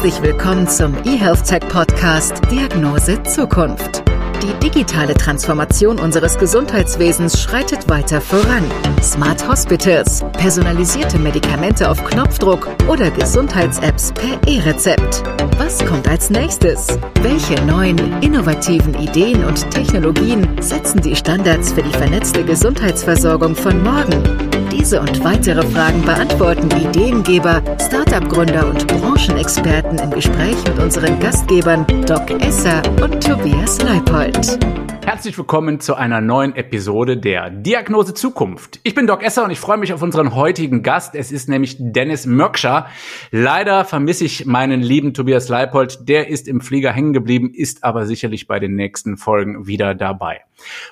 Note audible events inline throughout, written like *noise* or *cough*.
Herzlich willkommen zum eHealth Tech Podcast Diagnose Zukunft. Die digitale Transformation unseres Gesundheitswesens schreitet weiter voran. Smart Hospitals, personalisierte Medikamente auf Knopfdruck oder Gesundheits-Apps per E-Rezept. Was kommt als nächstes? Welche neuen, innovativen Ideen und Technologien setzen die Standards für die vernetzte Gesundheitsversorgung von morgen? Diese und weitere Fragen beantworten Ideengeber, Startup-Gründer und Branchenexperten im Gespräch mit unseren Gastgebern Doc Esser und Tobias Leipold. Herzlich willkommen zu einer neuen Episode der Diagnose Zukunft. Ich bin Doc Esser und ich freue mich auf unseren heutigen Gast. Es ist nämlich Dennis Mörkscher. Leider vermisse ich meinen lieben Tobias Leipold. Der ist im Flieger hängen geblieben, ist aber sicherlich bei den nächsten Folgen wieder dabei.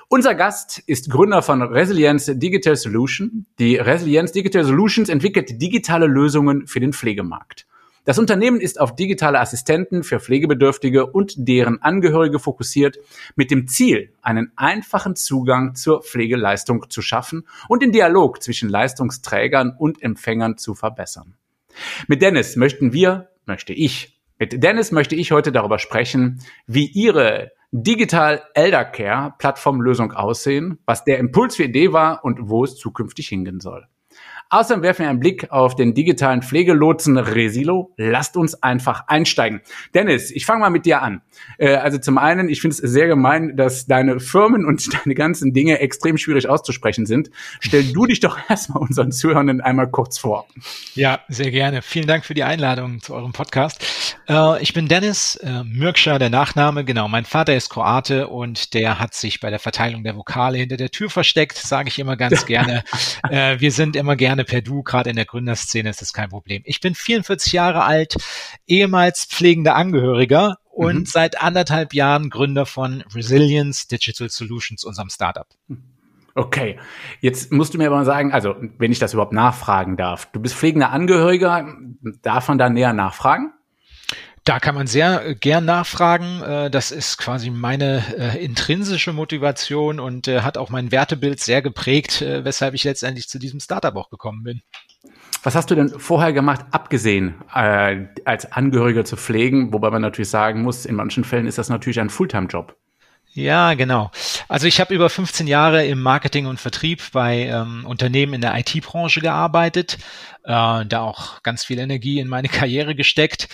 Unser Gast ist Gründer von Resilience Digital Solution. Die Resilience Digital Solutions entwickelt digitale Lösungen für den Pflegemarkt. Das Unternehmen ist auf digitale Assistenten für Pflegebedürftige und deren Angehörige fokussiert, mit dem Ziel, einen einfachen Zugang zur Pflegeleistung zu schaffen und den Dialog zwischen Leistungsträgern und Empfängern zu verbessern. Mit Dennis möchten wir, möchte ich, mit Dennis möchte ich heute darüber sprechen, wie Ihre Digital Elder Care Plattformlösung aussehen, was der Impuls für Idee war und wo es zukünftig hingehen soll. Außerdem werfen wir einen Blick auf den digitalen Pflegelotsen Resilo. Lasst uns einfach einsteigen. Dennis, ich fange mal mit dir an. Äh, also zum einen, ich finde es sehr gemein, dass deine Firmen und *laughs* deine ganzen Dinge extrem schwierig auszusprechen sind. Stell du dich doch *laughs* erstmal unseren Zuhörenden einmal kurz vor. Ja, sehr gerne. Vielen Dank für die Einladung zu eurem Podcast. Äh, ich bin Dennis äh, Mürkscher, der Nachname. Genau, mein Vater ist Kroate und der hat sich bei der Verteilung der Vokale hinter der Tür versteckt, sage ich immer ganz *laughs* gerne. wir sind immer gerne per Du, gerade in der Gründerszene ist das kein Problem. Ich bin 44 Jahre alt, ehemals pflegender Angehöriger und mhm. seit anderthalb Jahren Gründer von Resilience Digital Solutions, unserem Startup. Okay, jetzt musst du mir aber mal sagen, also wenn ich das überhaupt nachfragen darf, du bist pflegender Angehöriger, darf man da näher nachfragen? Da kann man sehr äh, gern nachfragen. Äh, das ist quasi meine äh, intrinsische Motivation und hat auch mein Wertebild sehr geprägt, weshalb ich letztendlich zu diesem Startup auch gekommen bin. Was hast du denn vorher gemacht, abgesehen äh, als Angehöriger zu pflegen? Wobei man natürlich sagen muss, in manchen Fällen ist das natürlich ein Fulltime-Job. Ja, genau. Also ich habe über 15 Jahre im Marketing und Vertrieb bei ähm, Unternehmen in der IT-Branche gearbeitet, äh, da auch ganz viel Energie in meine *laughs* Karriere gesteckt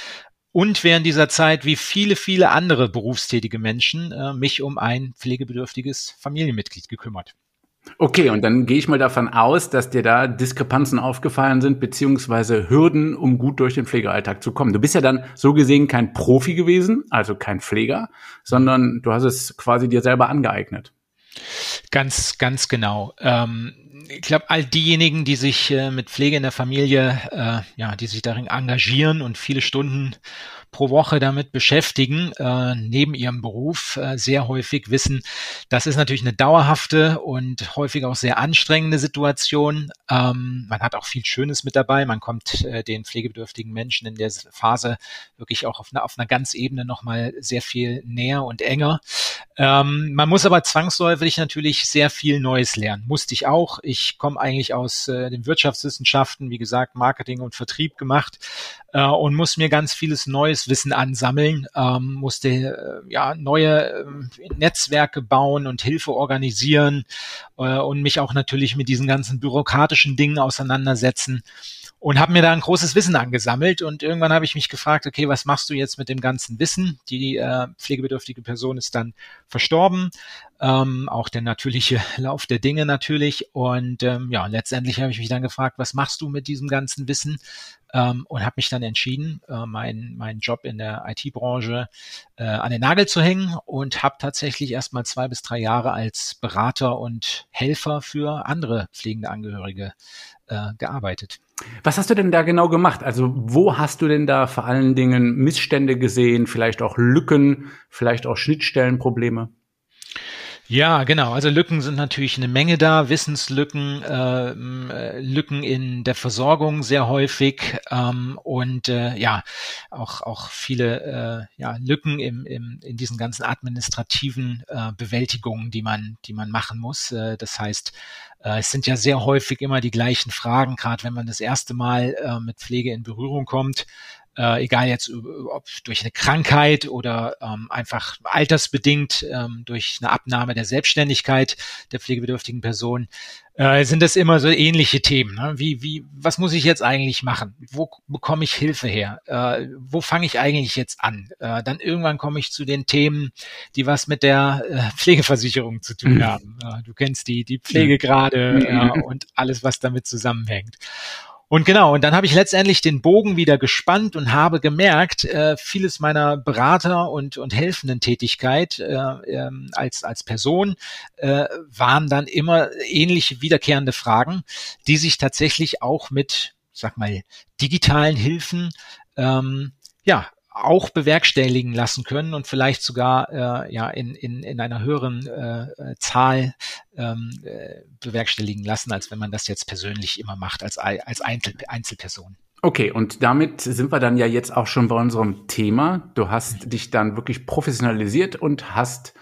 und während dieser Zeit, wie viele, viele andere berufstätige Menschen, äh, mich um ein pflegebedürftiges Familienmitglied gekümmert. Okay, und dann gehe ich mal davon aus, dass dir da Diskrepanzen aufgefallen sind, beziehungsweise Hürden, um gut durch den Pflegealltag zu kommen. Du bist ja dann so gesehen kein Profi gewesen, also kein Pfleger, sondern du hast es quasi dir selber angeeignet. Ganz, ganz genau. Ähm, ich glaube, all diejenigen, die sich äh, mit Pflege in der Familie, äh, ja, die sich darin engagieren und viele Stunden pro Woche damit beschäftigen, äh, neben ihrem Beruf, äh, sehr häufig wissen, das ist natürlich eine dauerhafte und häufig auch sehr anstrengende Situation. Ähm, man hat auch viel Schönes mit dabei. Man kommt äh, den pflegebedürftigen Menschen in der Phase wirklich auch auf einer, auf einer ganz Ebene nochmal sehr viel näher und enger. Ähm, man muss aber zwangsläufig natürlich sehr viel Neues lernen. Musste ich auch. Ich komme eigentlich aus äh, den Wirtschaftswissenschaften, wie gesagt, Marketing und Vertrieb gemacht äh, und muss mir ganz vieles neues Wissen ansammeln, ähm, musste äh, ja neue äh, Netzwerke bauen und Hilfe organisieren äh, und mich auch natürlich mit diesen ganzen bürokratischen Dingen auseinandersetzen und habe mir da ein großes Wissen angesammelt und irgendwann habe ich mich gefragt, okay, was machst du jetzt mit dem ganzen Wissen? Die äh, pflegebedürftige Person ist dann verstorben, ähm, auch der natürliche *laughs* Lauf der Dinge natürlich und ähm, ja, letztendlich habe ich mich dann gefragt, was machst du mit diesem ganzen Wissen? Ähm, und habe mich dann entschieden, äh, meinen mein Job in der IT-Branche äh, an den Nagel zu hängen und habe tatsächlich erst mal zwei bis drei Jahre als Berater und Helfer für andere pflegende Angehörige äh, gearbeitet. Was hast du denn da genau gemacht? Also wo hast du denn da vor allen Dingen Missstände gesehen, vielleicht auch Lücken, vielleicht auch Schnittstellenprobleme? Ja, genau. Also Lücken sind natürlich eine Menge da, Wissenslücken, ähm, äh, Lücken in der Versorgung sehr häufig ähm, und äh, ja auch auch viele äh, ja, Lücken im, im, in diesen ganzen administrativen äh, Bewältigungen, die man die man machen muss. Äh, das heißt, äh, es sind ja sehr häufig immer die gleichen Fragen, gerade wenn man das erste Mal äh, mit Pflege in Berührung kommt äh, egal jetzt ob durch eine Krankheit oder ähm, einfach altersbedingt ähm, durch eine Abnahme der Selbstständigkeit der pflegebedürftigen Person, äh, sind das immer so ähnliche Themen. Ne? Wie, wie, was muss ich jetzt eigentlich machen? Wo bekomme ich Hilfe her? Äh, wo fange ich eigentlich jetzt an? Äh, dann irgendwann komme ich zu den Themen, die was mit der äh, Pflegeversicherung zu tun mhm. haben. Äh, du kennst die, die Pflegegrade mhm. und alles, was damit zusammenhängt. Und genau, und dann habe ich letztendlich den Bogen wieder gespannt und habe gemerkt, äh, vieles meiner Berater und, und helfenden Tätigkeit äh, äh, als, als Person äh, waren dann immer ähnliche wiederkehrende Fragen, die sich tatsächlich auch mit, sag mal, digitalen Hilfen ähm, ja, auch bewerkstelligen lassen können und vielleicht sogar äh, ja in, in, in einer höheren äh, Zahl ähm, äh, bewerkstelligen lassen, als wenn man das jetzt persönlich immer macht als, als Einzel Einzelperson. Okay, und damit sind wir dann ja jetzt auch schon bei unserem Thema. Du hast dich dann wirklich professionalisiert und hast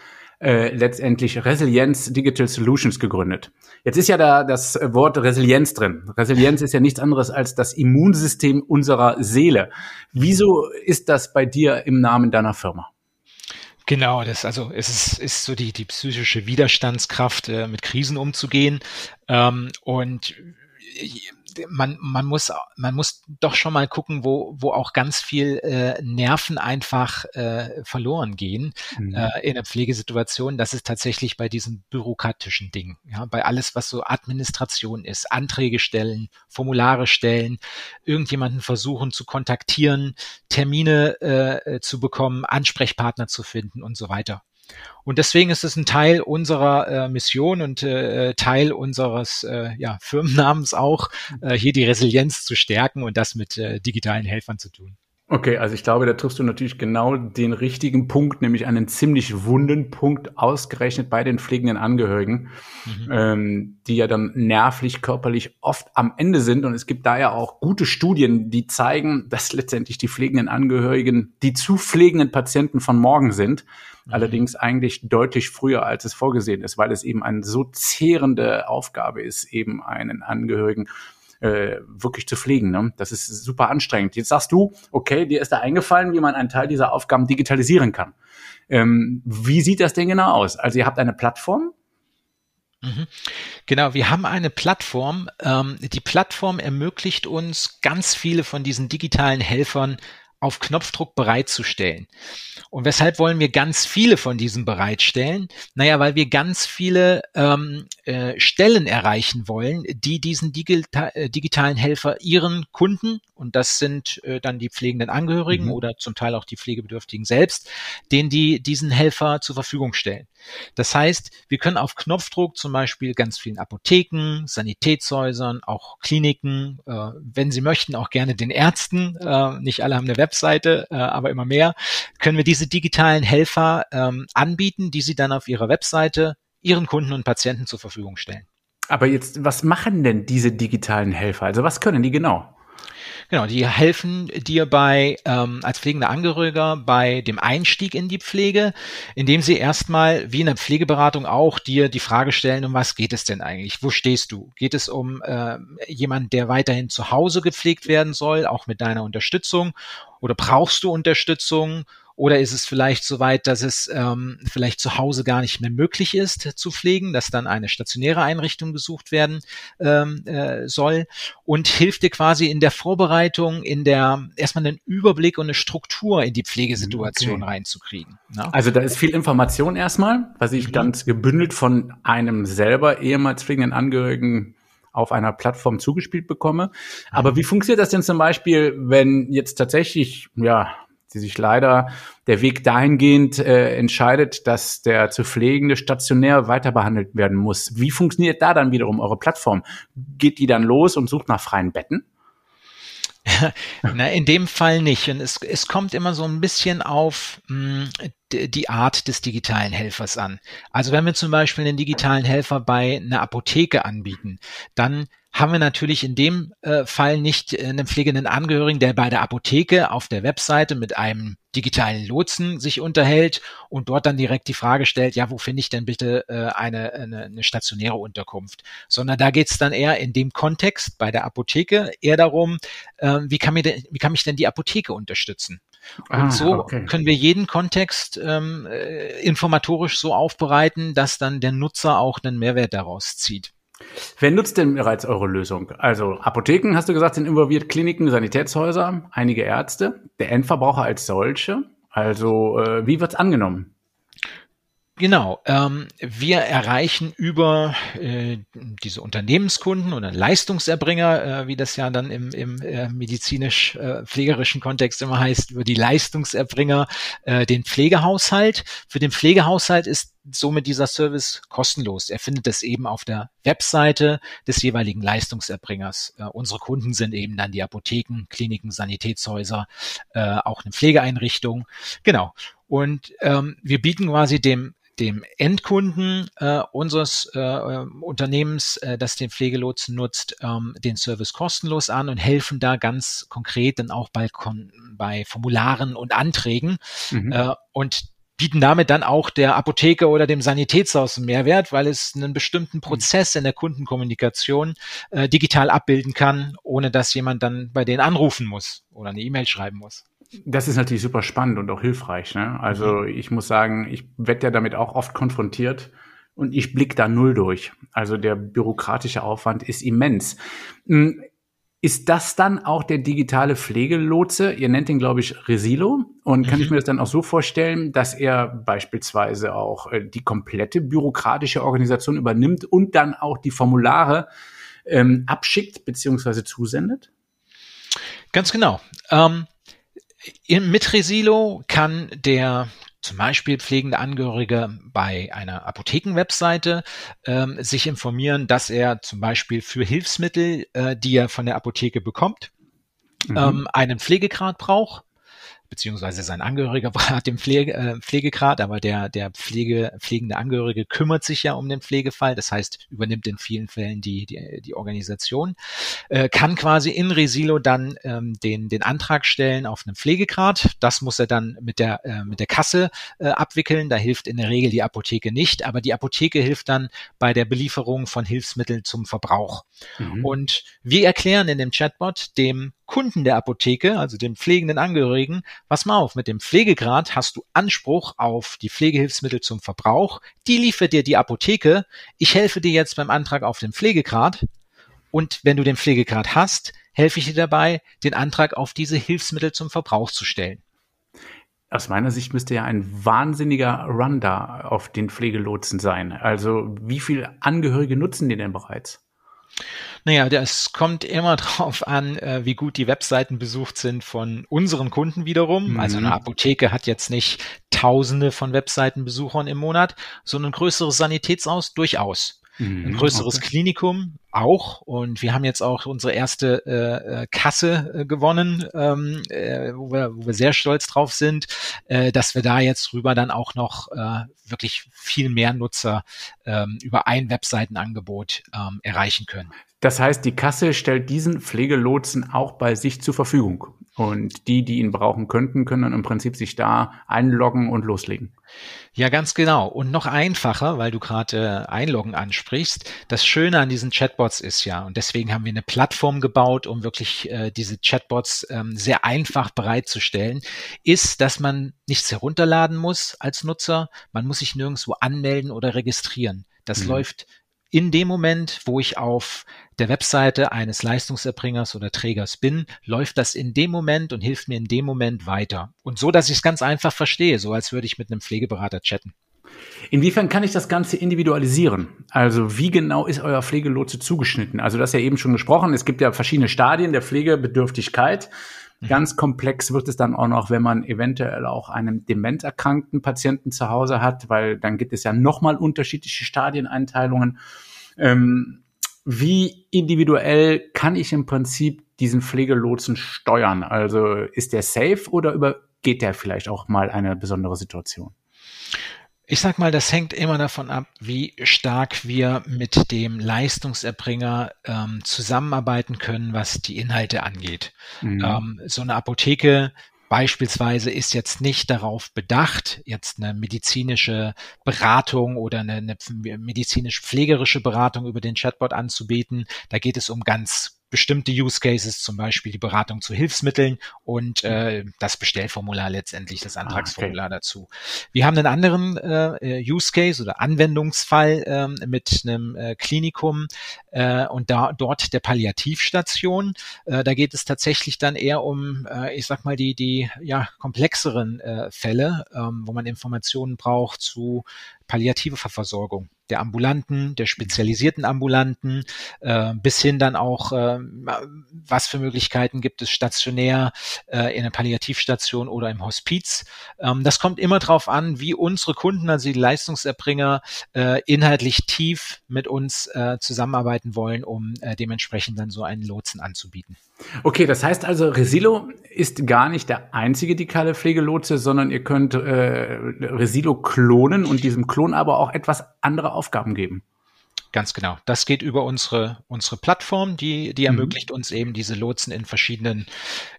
äh, letztendlich Resilienz Digital Solutions gegründet. Jetzt ist ja da das Wort Resilienz drin. Resilienz ist ja nichts anderes als das Immunsystem unserer Seele. Wieso ist das bei dir im Namen deiner Firma? Genau, das also es ist, ist so die die psychische Widerstandskraft äh, mit Krisen umzugehen ähm, und man, man muss, man muss doch schon mal gucken, wo, wo auch ganz viel äh, Nerven einfach äh, verloren gehen mhm. äh, in der Pflegesituation. Das ist tatsächlich bei diesen bürokratischen Dingen, ja, bei alles, was so Administration ist, Anträge stellen, Formulare stellen, irgendjemanden versuchen zu kontaktieren, Termine äh, zu bekommen, Ansprechpartner zu finden und so weiter. Und deswegen ist es ein Teil unserer äh, Mission und äh, Teil unseres äh, ja, Firmennamens auch, äh, hier die Resilienz zu stärken und das mit äh, digitalen Helfern zu tun. Okay, also ich glaube, da triffst du natürlich genau den richtigen Punkt, nämlich einen ziemlich wunden Punkt ausgerechnet bei den pflegenden Angehörigen, mhm. ähm, die ja dann nervlich, körperlich oft am Ende sind. Und es gibt da ja auch gute Studien, die zeigen, dass letztendlich die pflegenden Angehörigen die zu pflegenden Patienten von morgen sind. Mhm. Allerdings eigentlich deutlich früher, als es vorgesehen ist, weil es eben eine so zehrende Aufgabe ist, eben einen Angehörigen äh, wirklich zu pflegen. Ne? Das ist super anstrengend. Jetzt sagst du, okay, dir ist da eingefallen, wie man einen Teil dieser Aufgaben digitalisieren kann. Ähm, wie sieht das denn genau aus? Also ihr habt eine Plattform, mhm. Genau, wir haben eine Plattform. Ähm, die Plattform ermöglicht uns, ganz viele von diesen digitalen Helfern auf Knopfdruck bereitzustellen. Und weshalb wollen wir ganz viele von diesen bereitstellen? Naja, weil wir ganz viele ähm, äh, Stellen erreichen wollen, die diesen digita äh, digitalen Helfer ihren Kunden, und das sind äh, dann die pflegenden Angehörigen mhm. oder zum Teil auch die Pflegebedürftigen selbst, denen die diesen Helfer zur Verfügung stellen. Das heißt, wir können auf Knopfdruck zum Beispiel ganz vielen Apotheken, Sanitätshäusern, auch Kliniken, äh, wenn Sie möchten, auch gerne den Ärzten, äh, nicht alle haben eine Webseite, äh, aber immer mehr, können wir diese digitalen Helfer ähm, anbieten, die Sie dann auf Ihrer Webseite Ihren Kunden und Patienten zur Verfügung stellen. Aber jetzt, was machen denn diese digitalen Helfer? Also was können die genau? Genau, die helfen dir bei ähm, als pflegender Angehöriger bei dem Einstieg in die Pflege, indem sie erstmal wie in der Pflegeberatung auch dir die Frage stellen, um was geht es denn eigentlich? Wo stehst du? Geht es um äh, jemand, der weiterhin zu Hause gepflegt werden soll, auch mit deiner Unterstützung? Oder brauchst du Unterstützung? Oder ist es vielleicht so weit, dass es ähm, vielleicht zu Hause gar nicht mehr möglich ist zu pflegen, dass dann eine stationäre Einrichtung gesucht werden ähm, äh, soll und hilft dir quasi in der Vorbereitung, in der erstmal einen Überblick und eine Struktur in die Pflegesituation okay. reinzukriegen. Ne? Also da ist viel Information erstmal, was ich mhm. ganz gebündelt von einem selber ehemals pflegenden Angehörigen auf einer Plattform zugespielt bekomme. Aber mhm. wie funktioniert das denn zum Beispiel, wenn jetzt tatsächlich, ja, die sich leider der Weg dahingehend äh, entscheidet, dass der zu Pflegende stationär weiter behandelt werden muss. Wie funktioniert da dann wiederum eure Plattform? Geht die dann los und sucht nach freien Betten? *laughs* Na, in dem Fall nicht. Und es, es kommt immer so ein bisschen auf mh, hm, die Art des digitalen Helfers an. Also wenn wir zum Beispiel einen digitalen Helfer bei einer Apotheke anbieten, dann haben wir natürlich in dem äh, Fall nicht äh, einen pflegenden Angehörigen, der bei der Apotheke auf der Webseite mit einem digitalen Lotsen sich unterhält und dort dann direkt die Frage stellt, ja, wo finde ich denn bitte äh, eine, eine, eine stationäre Unterkunft? Sondern da geht es dann eher in dem Kontext bei der Apotheke eher darum, äh, wie, kann mir denn, wie kann mich denn die Apotheke unterstützen? Und ah, so okay. können wir jeden Kontext ähm, äh, informatorisch so aufbereiten, dass dann der Nutzer auch einen Mehrwert daraus zieht. Wer nutzt denn bereits eure Lösung? Also Apotheken, hast du gesagt, sind involviert, Kliniken, Sanitätshäuser, einige Ärzte, der Endverbraucher als solche. Also äh, wie wird's angenommen? Genau. Ähm, wir erreichen über äh, diese Unternehmenskunden oder Leistungserbringer, äh, wie das ja dann im, im äh, medizinisch-pflegerischen äh, Kontext immer heißt, über die Leistungserbringer äh, den Pflegehaushalt. Für den Pflegehaushalt ist somit dieser Service kostenlos. Er findet es eben auf der Webseite des jeweiligen Leistungserbringers. Äh, unsere Kunden sind eben dann die Apotheken, Kliniken, Sanitätshäuser, äh, auch eine Pflegeeinrichtung. Genau. Und ähm, wir bieten quasi dem dem Endkunden äh, unseres äh, Unternehmens, äh, das den Pflegelotsen nutzt, ähm, den Service kostenlos an und helfen da ganz konkret dann auch bei, bei Formularen und Anträgen. Mhm. Äh, und bieten damit dann auch der Apotheke oder dem Sanitätshaus einen Mehrwert, weil es einen bestimmten mhm. Prozess in der Kundenkommunikation äh, digital abbilden kann, ohne dass jemand dann bei denen anrufen muss oder eine E-Mail schreiben muss. Das ist natürlich super spannend und auch hilfreich. Ne? Also mhm. ich muss sagen, ich werde ja damit auch oft konfrontiert und ich blick da null durch. Also der bürokratische Aufwand ist immens. Ist das dann auch der digitale Pflegelotse? Ihr nennt ihn, glaube ich, Resilo. Und kann mhm. ich mir das dann auch so vorstellen, dass er beispielsweise auch äh, die komplette bürokratische Organisation übernimmt und dann auch die Formulare ähm, abschickt beziehungsweise zusendet? Ganz genau. Ähm, mit Resilo kann der zum Beispiel pflegende Angehörige bei einer Apothekenwebseite ähm, sich informieren, dass er zum Beispiel für Hilfsmittel, äh, die er von der Apotheke bekommt, mhm. ähm, einen Pflegegrad braucht beziehungsweise sein Angehöriger *laughs* hat den Pflege, äh, Pflegegrad, aber der, der Pflege, pflegende Angehörige kümmert sich ja um den Pflegefall, das heißt, übernimmt in vielen Fällen die, die, die Organisation, äh, kann quasi in Resilo dann ähm, den, den Antrag stellen auf einen Pflegegrad. Das muss er dann mit der, äh, mit der Kasse äh, abwickeln. Da hilft in der Regel die Apotheke nicht, aber die Apotheke hilft dann bei der Belieferung von Hilfsmitteln zum Verbrauch. Mhm. Und wir erklären in dem Chatbot dem Kunden der Apotheke, also dem pflegenden Angehörigen, pass mal auf, mit dem Pflegegrad hast du Anspruch auf die Pflegehilfsmittel zum Verbrauch. Die liefert dir die Apotheke. Ich helfe dir jetzt beim Antrag auf den Pflegegrad. Und wenn du den Pflegegrad hast, helfe ich dir dabei, den Antrag auf diese Hilfsmittel zum Verbrauch zu stellen. Aus meiner Sicht müsste ja ein wahnsinniger Run da auf den Pflegelotsen sein. Also wie viele Angehörige nutzen die denn bereits? Naja, das kommt immer *laughs* drauf an, äh, wie gut die Webseiten besucht sind von unseren Kunden wiederum. Mhm. Also eine Apotheke hat jetzt nicht Tausende von Webseitenbesuchern im Monat, sondern ein größeres Sanitätsaus durchaus. Mhm, ein größeres okay. Klinikum auch. Und wir haben jetzt auch unsere erste äh, äh, Kasse äh, gewonnen, ähm, äh, wo, wir, wo wir sehr stolz drauf sind, äh, dass wir da jetzt rüber dann auch noch äh, wirklich viel mehr Nutzer ähm, über ein Webseitenangebot ähm, erreichen können. Das heißt, die Kasse stellt diesen Pflegelotsen auch bei sich zur Verfügung. Und die, die ihn brauchen könnten, können dann im Prinzip sich da einloggen und loslegen. Ja, ganz genau. Und noch einfacher, weil du gerade äh, Einloggen ansprichst. Das Schöne an diesen Chatbots ist ja, und deswegen haben wir eine Plattform gebaut, um wirklich äh, diese Chatbots ähm, sehr einfach bereitzustellen, ist, dass man nichts herunterladen muss als Nutzer. Man muss sich nirgendwo anmelden oder registrieren. Das mhm. läuft in dem Moment, wo ich auf der Webseite eines Leistungserbringers oder Trägers bin, läuft das in dem Moment und hilft mir in dem Moment weiter. Und so, dass ich es ganz einfach verstehe, so als würde ich mit einem Pflegeberater chatten. Inwiefern kann ich das Ganze individualisieren? Also wie genau ist euer Pflegelotse zugeschnitten? Also das ja eben schon gesprochen. Es gibt ja verschiedene Stadien der Pflegebedürftigkeit. Mhm. Ganz komplex wird es dann auch noch, wenn man eventuell auch einen dementerkrankten Patienten zu Hause hat, weil dann gibt es ja nochmal unterschiedliche Stadieneinteilungen. Ähm, wie individuell kann ich im Prinzip diesen Pflegelotsen steuern? Also ist der safe oder übergeht der vielleicht auch mal eine besondere Situation? Ich sag mal, das hängt immer davon ab, wie stark wir mit dem Leistungserbringer ähm, zusammenarbeiten können, was die Inhalte angeht. Mhm. Ähm, so eine Apotheke beispielsweise ist jetzt nicht darauf bedacht, jetzt eine medizinische Beratung oder eine, eine medizinisch-pflegerische Beratung über den Chatbot anzubieten. Da geht es um ganz bestimmte Use Cases, zum Beispiel die Beratung zu Hilfsmitteln und äh, das Bestellformular letztendlich, das Antragsformular ah, okay. dazu. Wir haben einen anderen äh, Use Case oder Anwendungsfall äh, mit einem äh, Klinikum äh, und da dort der Palliativstation. Äh, da geht es tatsächlich dann eher um, äh, ich sag mal, die, die ja, komplexeren äh, Fälle, ähm, wo man Informationen braucht zu palliative Versorgung der ambulanten, der spezialisierten ambulanten, äh, bis hin dann auch, äh, was für Möglichkeiten gibt es stationär äh, in der Palliativstation oder im Hospiz. Ähm, das kommt immer darauf an, wie unsere Kunden, also die Leistungserbringer, äh, inhaltlich tief mit uns äh, zusammenarbeiten wollen, um äh, dementsprechend dann so einen Lotsen anzubieten. Okay, das heißt also, Resilo ist gar nicht der einzige digitale Pflegelotse, sondern ihr könnt äh, Resilo klonen und diesem Klon aber auch etwas andere Aufgaben geben. Ganz genau. Das geht über unsere, unsere Plattform, die, die mhm. ermöglicht mhm. uns eben diese Lotsen in verschiedenen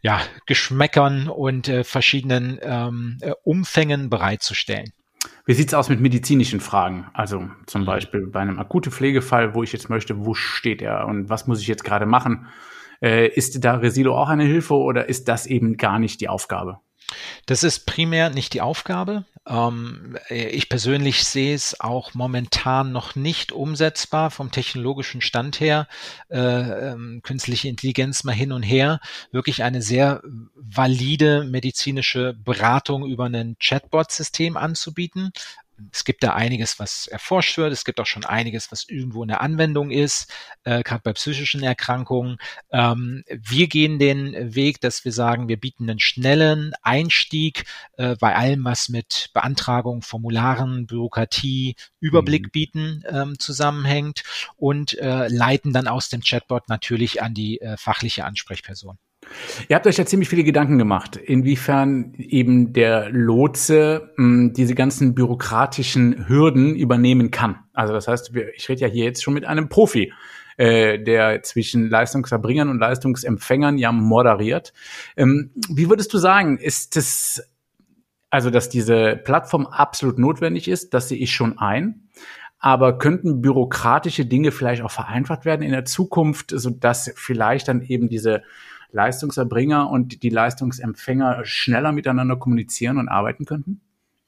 ja, Geschmäckern und äh, verschiedenen ähm, äh, Umfängen bereitzustellen. Wie sieht's aus mit medizinischen Fragen? Also zum Beispiel bei einem akuten Pflegefall, wo ich jetzt möchte, wo steht er und was muss ich jetzt gerade machen? Äh, ist da Resilo auch eine Hilfe oder ist das eben gar nicht die Aufgabe? Das ist primär nicht die Aufgabe. Ähm, ich persönlich sehe es auch momentan noch nicht umsetzbar vom technologischen Stand her, äh, ähm, künstliche Intelligenz mal hin und her, wirklich eine sehr valide medizinische Beratung über ein Chatbot-System anzubieten es gibt da einiges, was erforscht wird. Es gibt auch schon einiges, was irgendwo in der Anwendung ist, äh, gerade bei psychischen Erkrankungen. Ähm, wir gehen den Weg, dass wir sagen, wir bieten einen schnellen Einstieg äh, bei allem, was mit Beantragung, Formularen, Bürokratie, Überblick mhm. bieten ähm, zusammenhängt und äh, leiten dann aus dem Chatbot natürlich an die äh, fachliche Ansprechperson. Ihr habt euch ja ziemlich viele Gedanken gemacht, inwiefern eben der Lotse mh, hm, diese ganzen bürokratischen Hürden übernehmen kann. Also das heißt, ich rede ja hier jetzt schon mit einem Profi, äh, der zwischen Leistungserbringern und Leistungsempfängern ja moderiert. Ähm, wie würdest du sagen, ist es also, dass diese Plattform absolut notwendig ist, das sehe ich schon ein. Aber könnten bürokratische Dinge vielleicht auch vereinfacht werden in der Zukunft, so dass vielleicht dann eben diese Leistungserbringer und die Leistungsempfänger schneller miteinander kommunizieren und arbeiten könnten?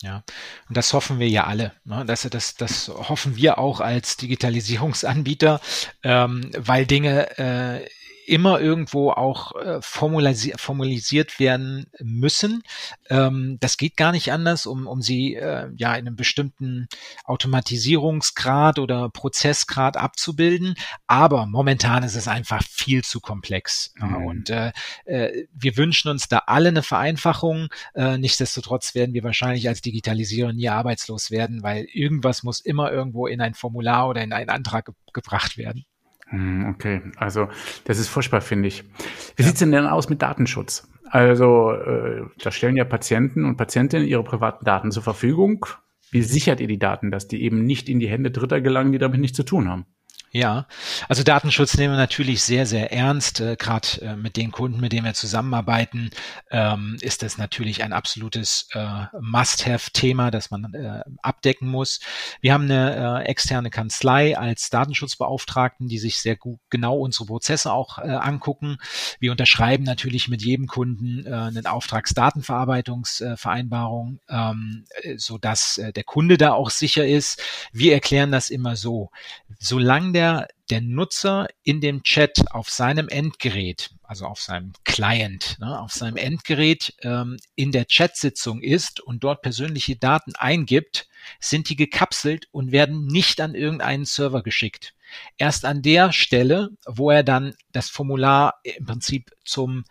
Ja, und das hoffen wir ja alle. Ne? Das, das, das hoffen wir auch als Digitalisierungsanbieter, ähm, weil Dinge äh, immer irgendwo auch äh, formulisi formulisiert werden müssen. Ähm, das geht gar nicht anders, um, um sie äh, ja in einem bestimmten Automatisierungsgrad oder Prozessgrad abzubilden. Aber momentan ist es einfach viel zu komplex. Mhm. Und äh, äh, wir wünschen uns da alle eine Vereinfachung. Äh, nichtsdestotrotz werden wir wahrscheinlich als Digitalisierer nie arbeitslos werden, weil irgendwas muss immer irgendwo in ein Formular oder in einen Antrag ge gebracht werden. Hm, okay, also das ist furchtbar, finde ich. Wie ja. sieht's denn denn aus mit Datenschutz? Also äh, da stellen ja Patienten und Patientinnen ihre privaten Daten zur Verfügung. Wie sichert ihr die Daten, dass die eben nicht in die Hände Dritter gelangen, die damit nichts zu tun haben? Ja, also Datenschutz nehmen wir natürlich sehr, sehr ernst. Äh, Gerade äh, mit den Kunden, mit denen wir zusammenarbeiten, ähm, ist das natürlich ein absolutes äh, Must-Have-Thema, das man äh, abdecken muss. Wir haben eine äh, externe Kanzlei als Datenschutzbeauftragten, die sich sehr gut genau unsere Prozesse auch äh, angucken. Wir unterschreiben natürlich mit jedem Kunden äh, eine Auftragsdatenverarbeitungsvereinbarung, ähm, so dass äh, der Kunde da auch sicher ist. Wir erklären das immer so. Solange der der, der Nutzer in dem Chat auf seinem Endgerät, also auf seinem Client, ne, auf seinem Endgerät ähm, in der Chatsitzung ist und dort persönliche Daten eingibt, sind die gekapselt und werden nicht an irgendeinen Server geschickt. Erst an der Stelle, wo er dann das Formular im Prinzip zum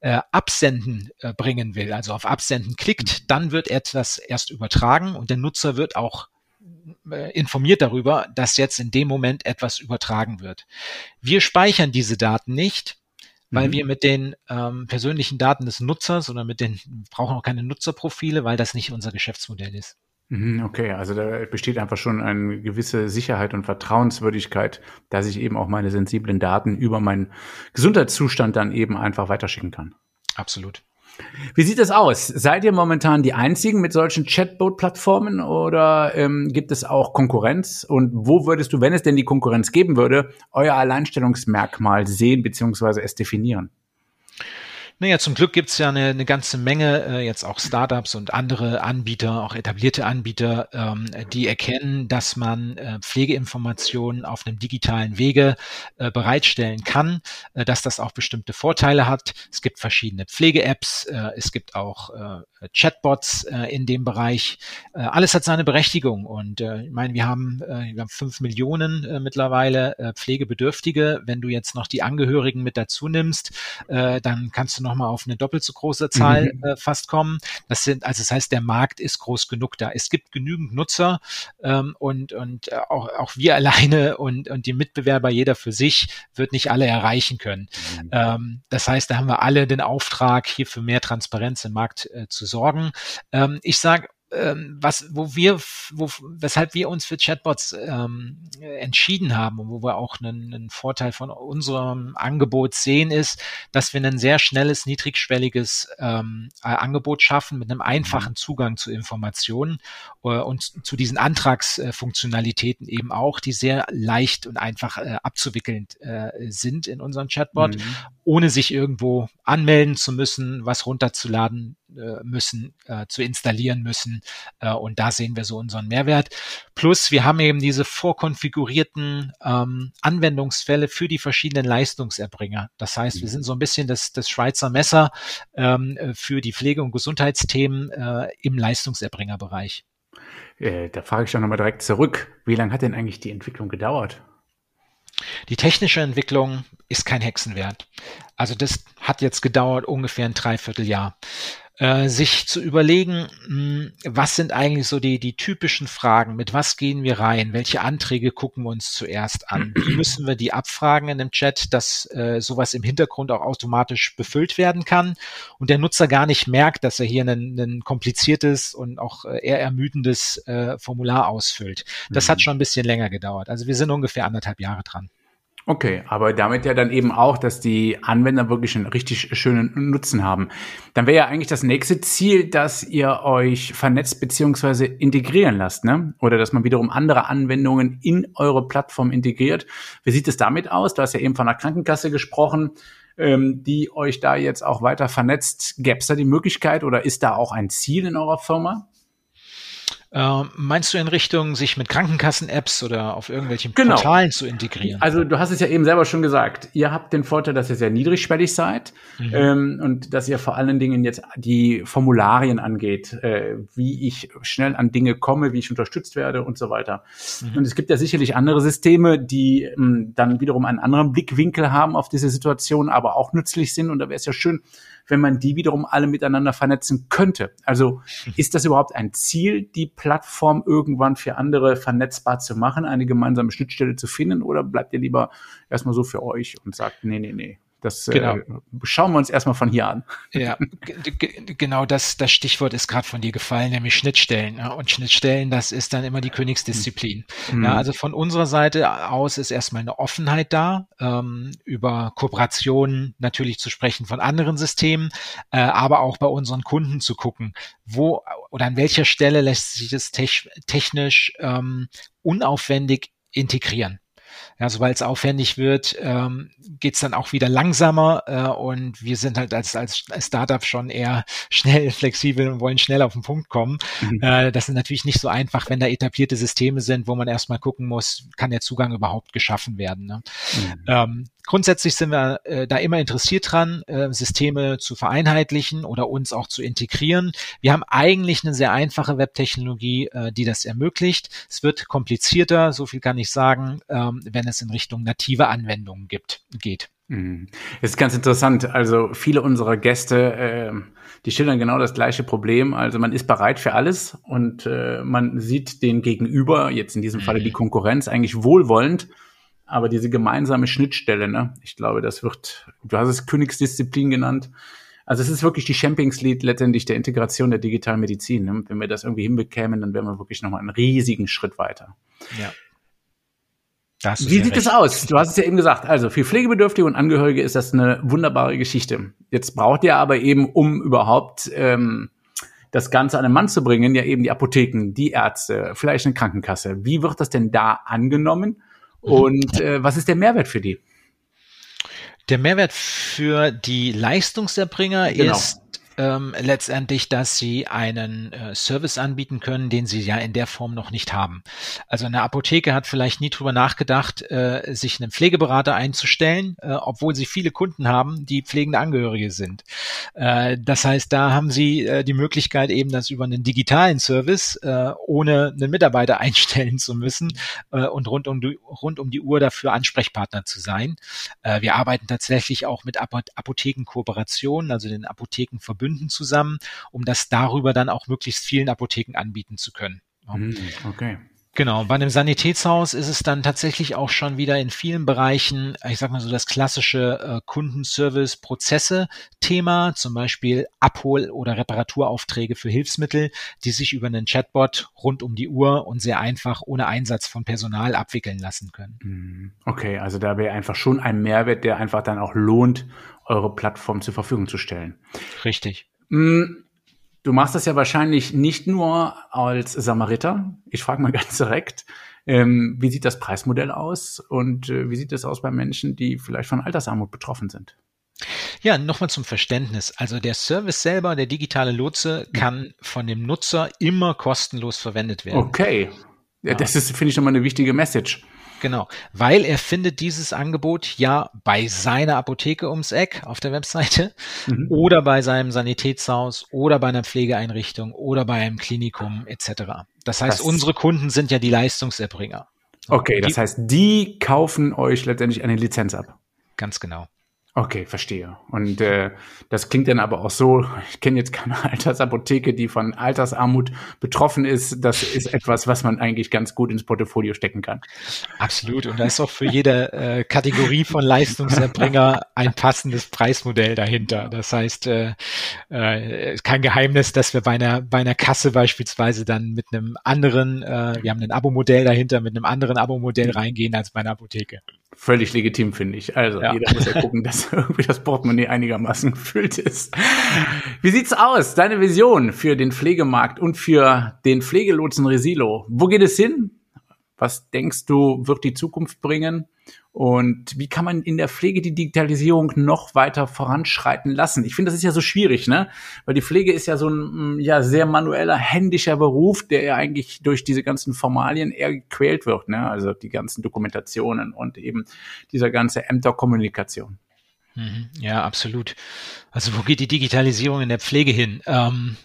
äh, Absenden äh, bringen will, also auf Absenden klickt, dann wird etwas erst übertragen und der Nutzer wird auch informiert darüber, dass jetzt in dem Moment etwas übertragen wird. Wir speichern diese Daten nicht, weil mhm. wir mit den ähm, persönlichen Daten des Nutzers oder mit den brauchen auch keine Nutzerprofile, weil das nicht unser Geschäftsmodell ist. Mhm, okay, also da besteht einfach schon eine gewisse Sicherheit und Vertrauenswürdigkeit, dass ich eben auch meine sensiblen Daten über meinen Gesundheitszustand dann eben einfach weiterschicken kann. Absolut. Wie sieht es aus? Seid ihr momentan die einzigen mit solchen Chatbot-Plattformen oder ähm, gibt es auch Konkurrenz? Und wo würdest du, wenn es denn die Konkurrenz geben würde, euer Alleinstellungsmerkmal sehen bzw. es definieren? Naja, zum Glück gibt's ja eine, eine ganze Menge, äh, jetzt auch Startups und andere Anbieter, auch etablierte Anbieter, ähm, die erkennen, dass man äh, Pflegeinformationen auf einem digitalen Wege äh, bereitstellen kann, äh, dass das auch bestimmte Vorteile hat. Es gibt verschiedene Pflege-Apps, äh, es gibt auch äh, Chatbots äh, in dem Bereich. Äh, alles hat seine Berechtigung und äh, ich meine, wir haben, äh, wir haben fünf Millionen äh, mittlerweile äh, Pflegebedürftige. Wenn du jetzt noch die Angehörigen mit dazu nimmst, äh, dann kannst du nochmal auf eine doppelt so große Zahl mhm. äh, fast kommen. Das sind, also das heißt, der Markt ist groß genug da. Es gibt genügend Nutzer ähm, und, und äh, auch, auch wir alleine und, und die Mitbewerber, jeder für sich, wird nicht alle erreichen können. Mhm. Ähm, das heißt, da haben wir alle den Auftrag, hier für mehr Transparenz im Markt äh, zu sorgen. Ähm, ich sage ähm, was, wo wir, wo, weshalb wir uns für Chatbots ähm, entschieden haben und wo wir auch einen, einen Vorteil von unserem Angebot sehen, ist, dass wir ein sehr schnelles, niedrigschwelliges ähm, Angebot schaffen mit einem einfachen mhm. Zugang zu Informationen äh, und zu diesen Antragsfunktionalitäten eben auch, die sehr leicht und einfach äh, abzuwickeln äh, sind in unserem Chatbot, mhm. ohne sich irgendwo anmelden zu müssen, was runterzuladen äh, müssen, äh, zu installieren müssen. Äh, und da sehen wir so unseren Mehrwert. Plus, wir haben eben diese vorkonfigurierten ähm, Anwendungsfälle für die verschiedenen Leistungserbringer. Das heißt, wir mhm. sind so ein bisschen das, das Schweizer Messer ähm, für die Pflege- und Gesundheitsthemen äh, im Leistungserbringerbereich. Äh, da frage ich doch nochmal direkt zurück. Wie lange hat denn eigentlich die Entwicklung gedauert? Die technische Entwicklung ist kein Hexenwert. Also das hat jetzt gedauert ungefähr ein Dreivierteljahr äh, sich zu überlegen, mh, hm, was sind eigentlich so die, die typischen Fragen, mit was gehen wir rein, welche Anträge gucken wir uns zuerst an, *clears throat* wie müssen wir die abfragen in dem Chat, dass äh, sowas im Hintergrund auch automatisch befüllt werden kann und der Nutzer gar nicht merkt, dass er hier ein, kompliziertes und auch äh, eher ermüdendes äh, Formular ausfüllt. Das mhm. hat schon ein bisschen länger gedauert. Also wir sind ungefähr anderthalb Jahre dran. Okay, aber damit ja dann eben auch, dass die Anwender wirklich einen richtig schönen Nutzen haben. Dann wäre ja eigentlich das nächste Ziel, dass ihr euch vernetzt beziehungsweise integrieren lasst, ne? Oder dass man wiederum andere Anwendungen in eure Plattform integriert. Wie sieht es damit aus? Du hast ja eben von der Krankenkasse gesprochen, ähm, die euch da jetzt auch weiter vernetzt. Gäbe es da die Möglichkeit oder ist da auch ein Ziel in eurer Firma? Äh, meinst du in Richtung, sich mit Krankenkassen-Apps oder auf irgendwelchen genau. Portalen zu integrieren? Also du hast es ja eben selber schon gesagt. Ihr habt den Vorteil, dass ihr sehr niedrigschwellig seid mhm. ähm, und dass ihr vor allen Dingen jetzt die Formularien angeht, äh, wie ich schnell an Dinge komme, wie ich unterstützt werde und so weiter. Mhm. Und es gibt ja sicherlich andere Systeme, die ähm, dann wiederum einen anderen Blickwinkel haben auf diese Situation, aber auch nützlich sind. Und da wäre es ja schön, wenn man die wiederum alle miteinander vernetzen könnte. Also *laughs* ist das überhaupt ein Ziel, die Plattform irgendwann für andere vernetzbar zu machen, eine gemeinsame Schnittstelle zu finden, oder bleibt ihr lieber erstmal so für euch und sagt, nee, nee, nee, das äh, genau. äh, schauen wir uns erstmal von hier an. Ja, genau das, das Stichwort ist gerade von dir gefallen, nämlich Schnittstellen. Ja? Und Schnittstellen, das ist dann immer die Königsdisziplin. Mhm. Ja, also von unserer Seite aus ist erstmal eine Offenheit da, ähm, über Kooperationen natürlich zu sprechen von anderen Systemen, äh, aber auch bei unseren Kunden zu gucken, wo oder an welcher Stelle lässt sich das technisch ähm, unaufwendig integrieren. Ja, sobald es aufwendig wird, ähm, geht es dann auch wieder langsamer äh, und wir sind halt als, als Startup schon eher *laughs* schnell, flexibel und wollen schnell auf den Punkt kommen. Mhm. Äh, das ist natürlich nicht so einfach, wenn da etablierte Systeme sind, wo man erstmal gucken muss, kann der Zugang überhaupt geschaffen werden. Ne? Mhm. Ähm, grundsätzlich sind wir äh, da immer interessiert dran, äh, Systeme zu vereinheitlichen oder uns auch zu integrieren. Wir haben eigentlich eine sehr einfache Webtechnologie, äh, die das ermöglicht. Es wird komplizierter, so viel kann ich sagen, ähm, wenn es in Richtung native Anwendungen gibt, geht. Mhm. Das ist ganz interessant. Also viele unserer Gäste, äh, die schildern genau das gleiche Problem. Also man ist bereit für alles und äh, man sieht den Gegenüber, jetzt in diesem Falle die mhm. Konkurrenz, eigentlich wohlwollend aber diese gemeinsame Schnittstelle, ne, ich glaube, das wird, du hast es Königsdisziplin genannt. Also es ist wirklich die Champions League letztendlich der Integration der digitalen Medizin. Ne? Wenn wir das irgendwie hinbekämen, dann wären wir wirklich nochmal einen riesigen Schritt weiter. Ja. Wie sieht es aus? Du hast es ja eben gesagt. Also für Pflegebedürftige und Angehörige ist das eine wunderbare Geschichte. Jetzt braucht ihr aber eben, um überhaupt ähm, das Ganze an den Mann zu bringen, ja eben die Apotheken, die Ärzte, vielleicht eine Krankenkasse. Wie wird das denn da angenommen? Und äh, was ist der Mehrwert für die? Der Mehrwert für die Leistungserbringer genau. ist ähm, letztendlich, dass sie einen äh, Service anbieten können, den sie ja in der Form noch nicht haben. Also eine Apotheke hat vielleicht nie drüber nachgedacht, äh, sich einen Pflegeberater einzustellen, äh, obwohl sie viele Kunden haben, die pflegende Angehörige sind. Äh, das heißt, da haben sie äh, die Möglichkeit eben, das über einen digitalen Service äh, ohne einen Mitarbeiter *laughs* einstellen zu müssen und rund um, die, rund um die Uhr dafür Ansprechpartner zu sein. Wir arbeiten tatsächlich auch mit Apothekenkooperationen, also den Apothekenverbünden Verbünden zusammen, um das darüber dann auch möglichst vielen Apotheken anbieten zu können. Hm, okay. Genau, bei einem Sanitätshaus ist es dann tatsächlich auch schon wieder in vielen Bereichen, ich sag mal so das klassische äh, Kundenservice-Prozesse-Thema, zum Beispiel Abhol- oder Reparaturaufträge für Hilfsmittel, die sich über einen Chatbot rund um die Uhr und sehr einfach ohne Einsatz von Personal abwickeln lassen können. Hm, okay, also da wäre einfach schon ein Mehrwert, der einfach dann auch lohnt, eure Plattform zur Verfügung zu stellen. Richtig. Hm, du machst das ja wahrscheinlich nicht nur als Samariter. Ich frage mal *laughs* ganz direkt, ähm, wie sieht das Preismodell aus und äh, wie sieht es aus bei Menschen, die vielleicht von Altersarmut betroffen sind? Ja, nochmal zum Verständnis. Also der Service selber, der digitale Lotse, kann von dem Nutzer immer kostenlos verwendet werden. Okay. Ja. Das ist, finde ich, nochmal eine wichtige Message. Genau, weil er findet dieses Angebot ja bei seiner Apotheke ums Eck auf der Webseite mhm. oder bei seinem Sanitätshaus oder bei einer Pflegeeinrichtung oder bei einem Klinikum etc. Das heißt, das unsere Kunden sind ja die Leistungserbringer. Okay, das heißt, die kaufen euch letztendlich eine Lizenz ab. Ganz genau. Okay, verstehe. Und äh, das klingt dann aber auch so, *laughs* ich kenne jetzt keine *laughs* Altersapotheke, die von Altersarmut betroffen ist. Das ist etwas, was man eigentlich ganz gut ins Portfolio stecken kann. Absolut. Und da ist auch für jede äh, Kategorie von Leistungserbringer ein passendes Preismodell dahinter. Das heißt, äh, äh, kein Geheimnis, dass wir bei einer, bei einer Kasse beispielsweise dann mit einem anderen, äh, wir haben ein Abo-Modell dahinter, mit einem anderen Abo-Modell reingehen als bei einer Apotheke. Völlig legitim, finde ich. Also ja. jeder muss ja gucken, dass *laughs* irgendwie das Portemonnaie einigermaßen gefüllt ist. Wie sieht's aus? Deine Vision für den Pflegemarkt und für den Pflegelotsen Resilo. Wo geht es hin? Was denkst du, wird die Zukunft bringen? Und wie kann man in der Pflege die Digitalisierung noch weiter voranschreiten lassen? Ich finde, das ist ja so schwierig, ne? Weil die Pflege ist ja so ein ja sehr manueller, händischer Beruf, der ja eigentlich durch diese ganzen Formalien eher gequält wird, ne? Also die ganzen Dokumentationen und eben dieser ganze Ämterkommunikation. Mhm. Ja, absolut. Also wo geht die Digitalisierung in der Pflege hin? Ähm,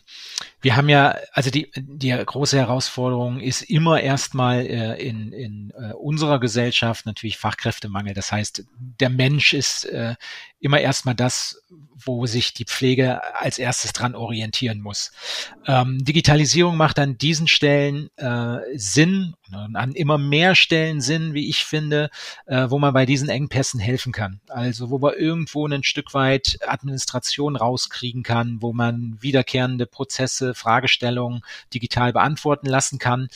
wir haben ja, also die, die große Herausforderung ist immer erstmal äh, in, in äh, unserer Gesellschaft natürlich Fachkräftemangel. Das heißt, der Mensch ist äh, immer erstmal das, wo sich die Pflege als erstes dran orientieren muss. Ähm, Digitalisierung macht an diesen Stellen äh, Sinn, an immer mehr Stellen Sinn, wie ich finde, äh, wo man bei diesen Engpässen helfen kann. Also wo man irgendwo ein Stück weit Administration rauskriegen kann, wo man wiederkehrende Prozesse, Fragestellungen digital beantworten lassen kann.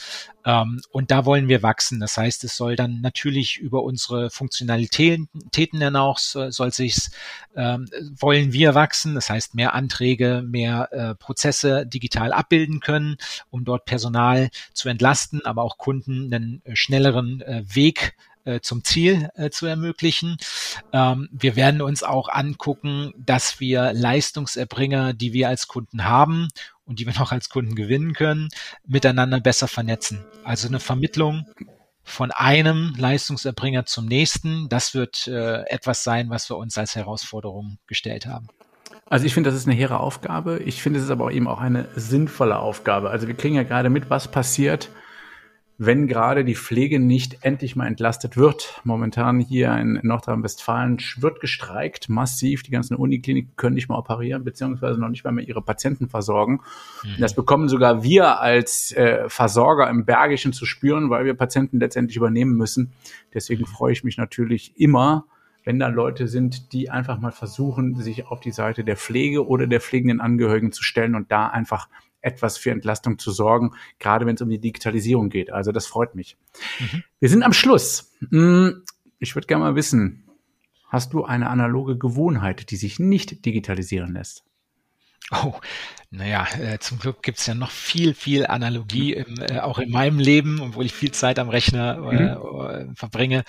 Ähm, und da wollen wir wachsen. Das heißt, es soll dann natürlich über unsere Funktionalitäten hinaus, soll sich's, ähm, wollen wir wachsen. Das heißt, mehr Anträge, mehr äh, Prozesse digital abbilden können, um dort Personal zu entlasten, aber auch Kunden einen äh, schnelleren äh, Weg äh, zum Ziel äh, zu ermöglichen. Ähm, wir werden uns auch angucken, dass wir Leistungserbringer, die wir als Kunden haben und die wir *laughs* noch als Kunden gewinnen können, miteinander besser vernetzen. Also eine Vermittlung von einem Leistungserbringer zum nächsten, das wird äh, etwas sein, was wir uns als Herausforderung gestellt haben. Also ich finde, das ist eine hehre Aufgabe. Ich finde, es ist aber eben auch eine sinnvolle Aufgabe. Also wir kriegen ja gerade mit, was passiert, wenn gerade die Pflege nicht endlich mal entlastet wird. Momentan hier in Nordrhein-Westfalen wird gestreikt, massiv. Die ganzen Unikliniken können nicht mal operieren, beziehungsweise noch nicht mal mehr ihre Patienten versorgen. Mhm. Das bekommen sogar wir als äh, Versorger im Bergischen zu spüren, weil wir Patienten letztendlich übernehmen müssen. Deswegen mhm. freue ich mich natürlich immer, wenn da Leute sind, die einfach mal versuchen, sich auf die Seite der Pflege oder der pflegenden Angehörigen zu stellen und da einfach etwas für Entlastung zu sorgen, gerade wenn es um die Digitalisierung geht. Also das freut mich. Mhm. Wir sind am Schluss. Hm, ich würde gerne mal wissen, hast du eine analoge Gewohnheit, die sich nicht digitalisieren lässt? Oh, naja, äh, zum Glück gibt's ja noch viel, viel Analogie, im, äh, auch in meinem Leben, obwohl ich viel Zeit am Rechner äh, mhm. verbringe.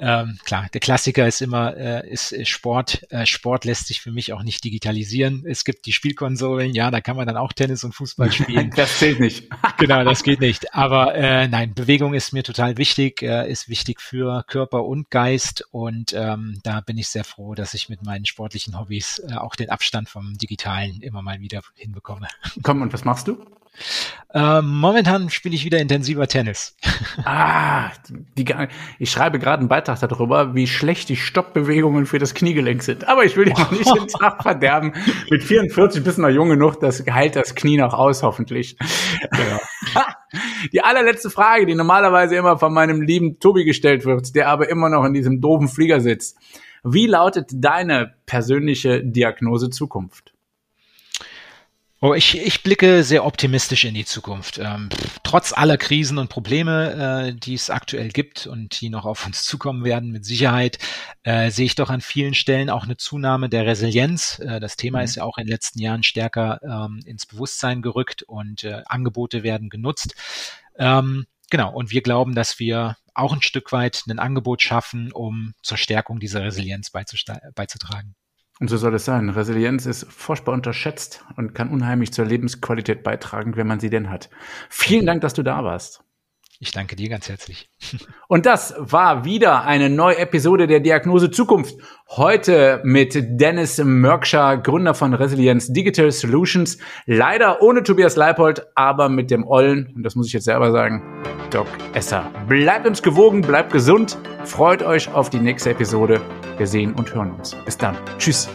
Ähm, klar, der Klassiker ist immer äh, ist, ist Sport. Äh, Sport lässt sich für mich auch nicht digitalisieren. Es gibt die Spielkonsolen, ja, da kann man dann auch Tennis und Fußball spielen. *laughs* das zählt nicht. *laughs* genau, das geht nicht. Aber äh, nein, Bewegung ist mir total wichtig, äh, ist wichtig für Körper und Geist und ähm, da bin ich sehr froh, dass ich mit meinen sportlichen Hobbys äh, auch den Abstand vom Digitalen immer mal wieder hinbekomme bekomme. Komm, und was machst du? Äh, momentan spiele ich wieder intensiver Tennis. *laughs* ah, die, ich schreibe gerade einen Beitrag darüber, wie schlecht die Stoppbewegungen für das Kniegelenk sind. Aber ich will dir noch nicht den *laughs* Tag verderben. Mit 44 bist du noch jung genug, das heilt das Knie noch aus, hoffentlich. Ja. *laughs* die allerletzte Frage, die normalerweise immer von meinem lieben Tobi gestellt wird, der aber immer noch in diesem doofen Flieger sitzt. Wie lautet deine persönliche Diagnose Zukunft? Oh, ich, ich blicke sehr optimistisch in die Zukunft. Ähm, trotz aller Krisen und Probleme, äh, die es aktuell gibt und die noch auf uns zukommen werden, mit Sicherheit, äh, sehe ich doch an vielen Stellen auch eine Zunahme der Resilienz. Äh, das Thema mhm. ist ja auch in den letzten Jahren stärker ähm, ins Bewusstsein gerückt und äh, Angebote werden genutzt. Ähm, genau, und wir glauben, dass wir auch ein Stück weit ein Angebot schaffen, um zur Stärkung dieser Resilienz beizutragen. Und so soll es sein. Resilienz ist furchtbar unterschätzt und kann unheimlich zur Lebensqualität beitragen, wenn man sie denn hat. Vielen Dank, dass du da warst. Ich danke dir ganz herzlich. *laughs* Und das war wieder eine neue Episode der Diagnose Zukunft. Heute mit Dennis Mörkscher, Gründer von Resilienz Digital Solutions. Leider ohne Tobias Leipold, aber mit dem Ollen, und das muss ich jetzt selber sagen, Doc Esser. Bleibt uns gewogen, bleibt gesund, freut euch auf die nächste Episode. Wir sehen und hören uns. Bis dann. Tschüss.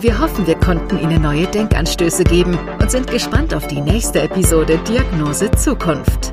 Wir hoffen, wir konnten Ihnen neue Denkanstöße geben und sind gespannt auf die nächste Episode Diagnose Zukunft.